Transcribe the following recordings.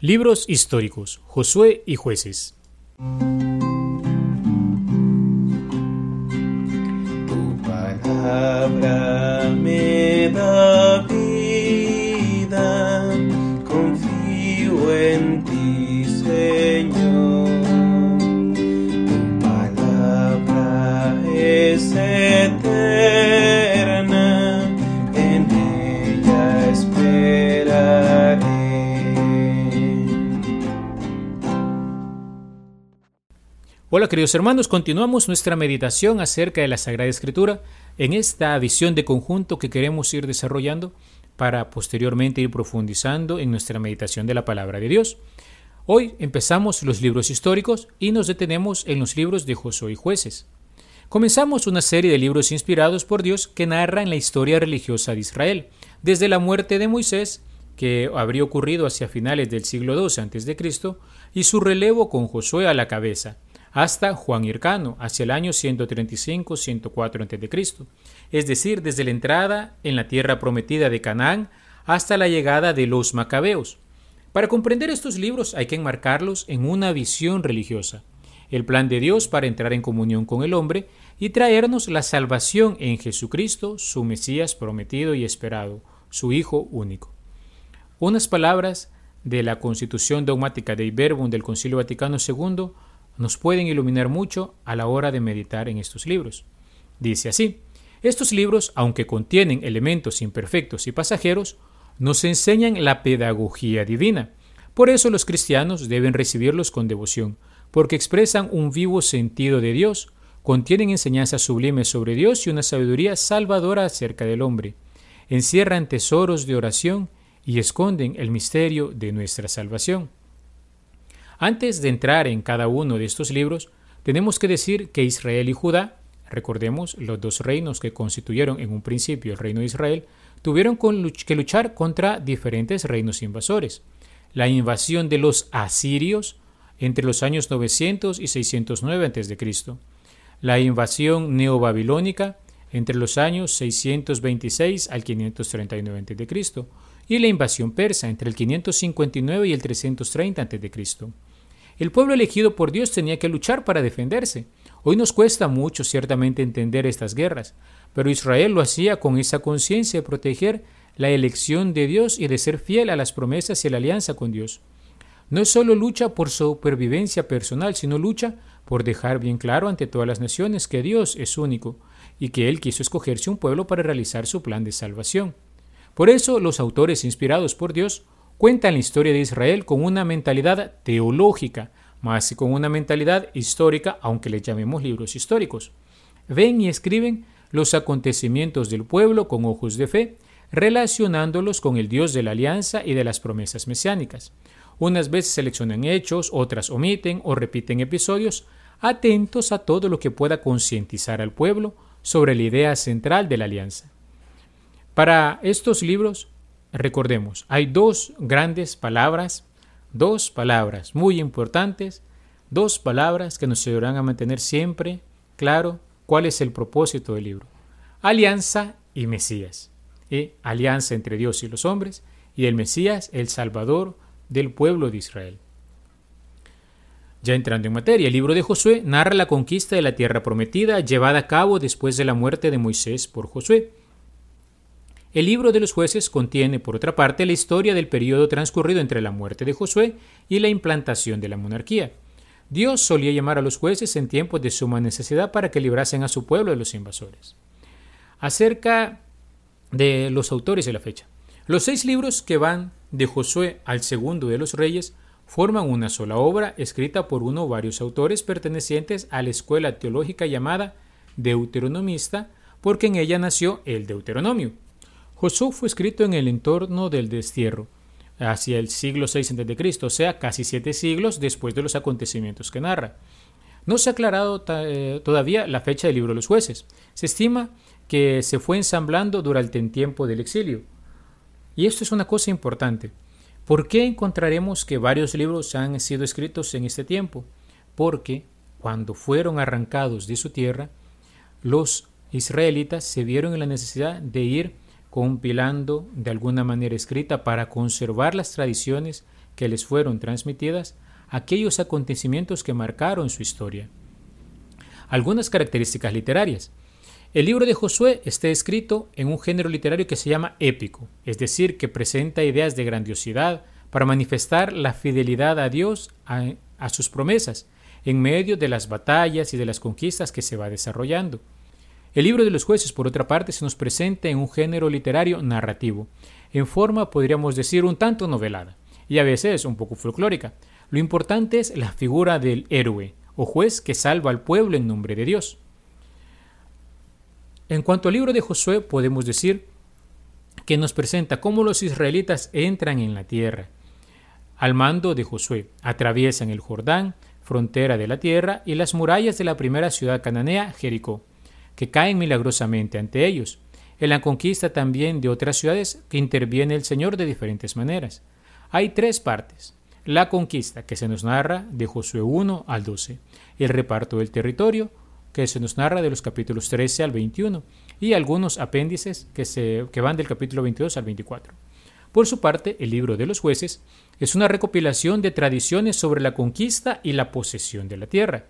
Libros históricos, Josué y jueces. Hola queridos hermanos, continuamos nuestra meditación acerca de la Sagrada Escritura en esta visión de conjunto que queremos ir desarrollando para posteriormente ir profundizando en nuestra meditación de la palabra de Dios. Hoy empezamos los libros históricos y nos detenemos en los libros de Josué y jueces. Comenzamos una serie de libros inspirados por Dios que narran la historia religiosa de Israel, desde la muerte de Moisés, que habría ocurrido hacia finales del siglo II a.C., y su relevo con Josué a la cabeza, hasta Juan Hircano, hacia el año 135-104 a.C., es decir, desde la entrada en la tierra prometida de Canaán hasta la llegada de los macabeos. Para comprender estos libros hay que enmarcarlos en una visión religiosa, el plan de Dios para entrar en comunión con el hombre y traernos la salvación en Jesucristo, su Mesías prometido y esperado, su Hijo único. Unas palabras de la Constitución dogmática de Iberbum del Concilio Vaticano II nos pueden iluminar mucho a la hora de meditar en estos libros. Dice así, estos libros, aunque contienen elementos imperfectos y pasajeros, nos enseñan la pedagogía divina. Por eso los cristianos deben recibirlos con devoción, porque expresan un vivo sentido de Dios, contienen enseñanzas sublimes sobre Dios y una sabiduría salvadora acerca del hombre, encierran tesoros de oración y esconden el misterio de nuestra salvación. Antes de entrar en cada uno de estos libros, tenemos que decir que Israel y Judá, recordemos los dos reinos que constituyeron en un principio el reino de Israel, tuvieron que luchar contra diferentes reinos invasores. La invasión de los asirios entre los años 900 y 609 a.C., la invasión neobabilónica entre los años 626 al 539 a.C., y la invasión persa entre el 559 y el 330 a.C. El pueblo elegido por Dios tenía que luchar para defenderse. Hoy nos cuesta mucho ciertamente entender estas guerras, pero Israel lo hacía con esa conciencia de proteger la elección de Dios y de ser fiel a las promesas y a la alianza con Dios. No es solo lucha por supervivencia personal, sino lucha por dejar bien claro ante todas las naciones que Dios es único y que Él quiso escogerse un pueblo para realizar su plan de salvación. Por eso los autores inspirados por Dios cuentan la historia de Israel con una mentalidad teológica, más que con una mentalidad histórica, aunque le llamemos libros históricos. Ven y escriben los acontecimientos del pueblo con ojos de fe, relacionándolos con el Dios de la alianza y de las promesas mesiánicas. Unas veces seleccionan hechos, otras omiten o repiten episodios, atentos a todo lo que pueda concientizar al pueblo sobre la idea central de la alianza. Para estos libros, recordemos, hay dos grandes palabras, dos palabras muy importantes, dos palabras que nos ayudarán a mantener siempre claro cuál es el propósito del libro. Alianza y Mesías. ¿eh? Alianza entre Dios y los hombres y el Mesías, el Salvador del pueblo de Israel. Ya entrando en materia, el libro de Josué narra la conquista de la tierra prometida llevada a cabo después de la muerte de Moisés por Josué. El libro de los jueces contiene, por otra parte, la historia del periodo transcurrido entre la muerte de Josué y la implantación de la monarquía. Dios solía llamar a los jueces en tiempos de suma necesidad para que librasen a su pueblo de los invasores. Acerca de los autores de la fecha. Los seis libros que van de Josué al segundo de los reyes forman una sola obra escrita por uno o varios autores pertenecientes a la escuela teológica llamada deuteronomista, porque en ella nació el Deuteronomio. Josué fue escrito en el entorno del destierro, hacia el siglo VI a.C., o sea, casi siete siglos después de los acontecimientos que narra. No se ha aclarado eh, todavía la fecha del libro de los jueces. Se estima que se fue ensamblando durante el tiempo del exilio. Y esto es una cosa importante. ¿Por qué encontraremos que varios libros han sido escritos en este tiempo? Porque cuando fueron arrancados de su tierra, los israelitas se vieron en la necesidad de ir compilando de alguna manera escrita para conservar las tradiciones que les fueron transmitidas aquellos acontecimientos que marcaron su historia. Algunas características literarias. El libro de Josué está escrito en un género literario que se llama épico, es decir, que presenta ideas de grandiosidad para manifestar la fidelidad a Dios a, a sus promesas en medio de las batallas y de las conquistas que se va desarrollando. El libro de los jueces, por otra parte, se nos presenta en un género literario narrativo, en forma, podríamos decir, un tanto novelada, y a veces un poco folclórica. Lo importante es la figura del héroe o juez que salva al pueblo en nombre de Dios. En cuanto al libro de Josué, podemos decir que nos presenta cómo los israelitas entran en la tierra. Al mando de Josué, atraviesan el Jordán, frontera de la tierra, y las murallas de la primera ciudad cananea, Jericó, que caen milagrosamente ante ellos. En la conquista también de otras ciudades que interviene el Señor de diferentes maneras. Hay tres partes. La conquista, que se nos narra de Josué 1 al 12. El reparto del territorio, que se nos narra de los capítulos 13 al 21. Y algunos apéndices que, se, que van del capítulo 22 al 24. Por su parte, el libro de los jueces es una recopilación de tradiciones sobre la conquista y la posesión de la tierra.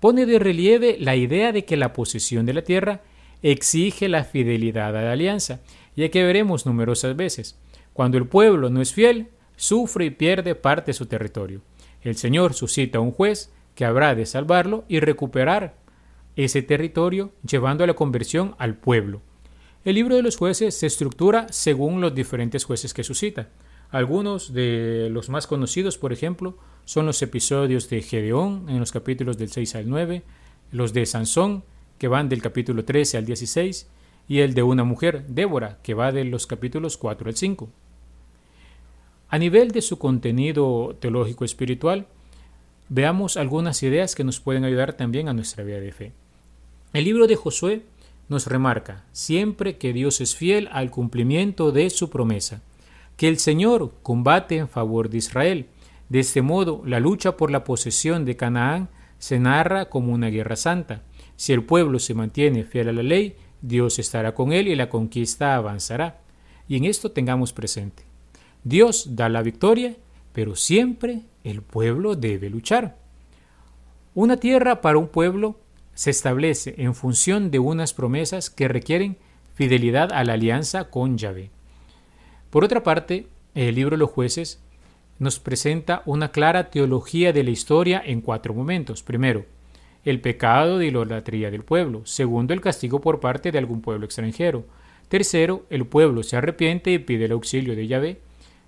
Pone de relieve la idea de que la posesión de la tierra exige la fidelidad a la alianza, ya que veremos numerosas veces. Cuando el pueblo no es fiel, sufre y pierde parte de su territorio. El Señor suscita a un juez que habrá de salvarlo y recuperar ese territorio llevando a la conversión al pueblo. El libro de los jueces se estructura según los diferentes jueces que suscita. Algunos de los más conocidos, por ejemplo, son los episodios de Gedeón en los capítulos del 6 al 9, los de Sansón, que van del capítulo 13 al 16, y el de una mujer, Débora, que va de los capítulos 4 al 5. A nivel de su contenido teológico espiritual, veamos algunas ideas que nos pueden ayudar también a nuestra vida de fe. El libro de Josué nos remarca siempre que Dios es fiel al cumplimiento de su promesa, que el Señor combate en favor de Israel. De este modo, la lucha por la posesión de Canaán se narra como una guerra santa. Si el pueblo se mantiene fiel a la ley, Dios estará con él y la conquista avanzará. Y en esto tengamos presente. Dios da la victoria, pero siempre el pueblo debe luchar. Una tierra para un pueblo se establece en función de unas promesas que requieren fidelidad a la alianza con Yahvé. Por otra parte, el libro de los jueces nos presenta una clara teología de la historia en cuatro momentos. Primero, el pecado de idolatría del pueblo. Segundo, el castigo por parte de algún pueblo extranjero. Tercero, el pueblo se arrepiente y pide el auxilio de Yahvé.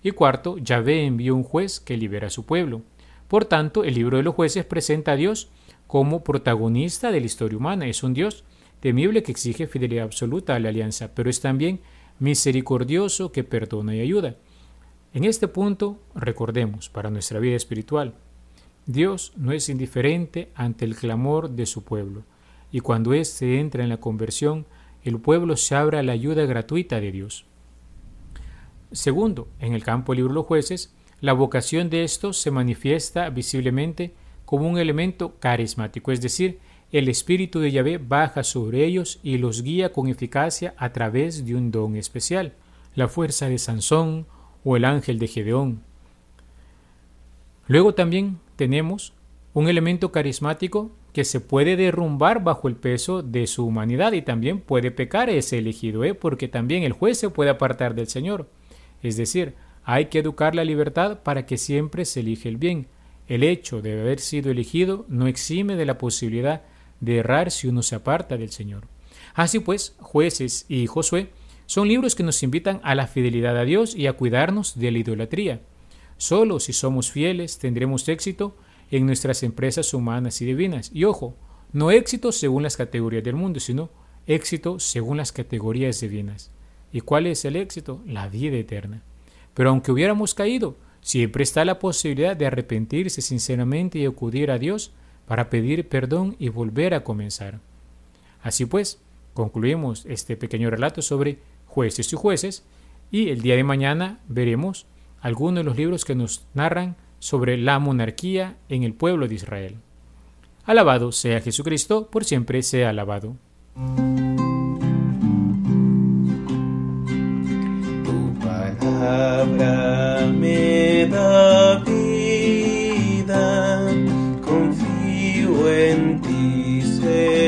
Y cuarto, Yahvé envió un juez que libera a su pueblo. Por tanto, el libro de los jueces presenta a Dios como protagonista de la historia humana. Es un Dios temible que exige fidelidad absoluta a la alianza, pero es también misericordioso que perdona y ayuda. En este punto, recordemos, para nuestra vida espiritual, Dios no es indiferente ante el clamor de su pueblo, y cuando éste entra en la conversión, el pueblo se abre a la ayuda gratuita de Dios. Segundo, en el campo libro de los jueces, la vocación de estos se manifiesta visiblemente como un elemento carismático, es decir, el Espíritu de Yahvé baja sobre ellos y los guía con eficacia a través de un don especial, la fuerza de Sansón o el ángel de Gedeón. Luego también tenemos un elemento carismático que se puede derrumbar bajo el peso de su humanidad y también puede pecar ese elegido, ¿eh? porque también el juez se puede apartar del Señor. Es decir, hay que educar la libertad para que siempre se elige el bien. El hecho de haber sido elegido no exime de la posibilidad de errar si uno se aparta del Señor. Así pues, jueces y Josué son libros que nos invitan a la fidelidad a Dios y a cuidarnos de la idolatría. Solo si somos fieles tendremos éxito en nuestras empresas humanas y divinas. Y ojo, no éxito según las categorías del mundo, sino éxito según las categorías divinas. ¿Y cuál es el éxito? La vida eterna. Pero aunque hubiéramos caído, siempre está la posibilidad de arrepentirse sinceramente y acudir a Dios para pedir perdón y volver a comenzar. Así pues, concluimos este pequeño relato sobre jueces y jueces y el día de mañana veremos algunos de los libros que nos narran sobre la monarquía en el pueblo de Israel. Alabado sea Jesucristo, por siempre sea alabado. Confío en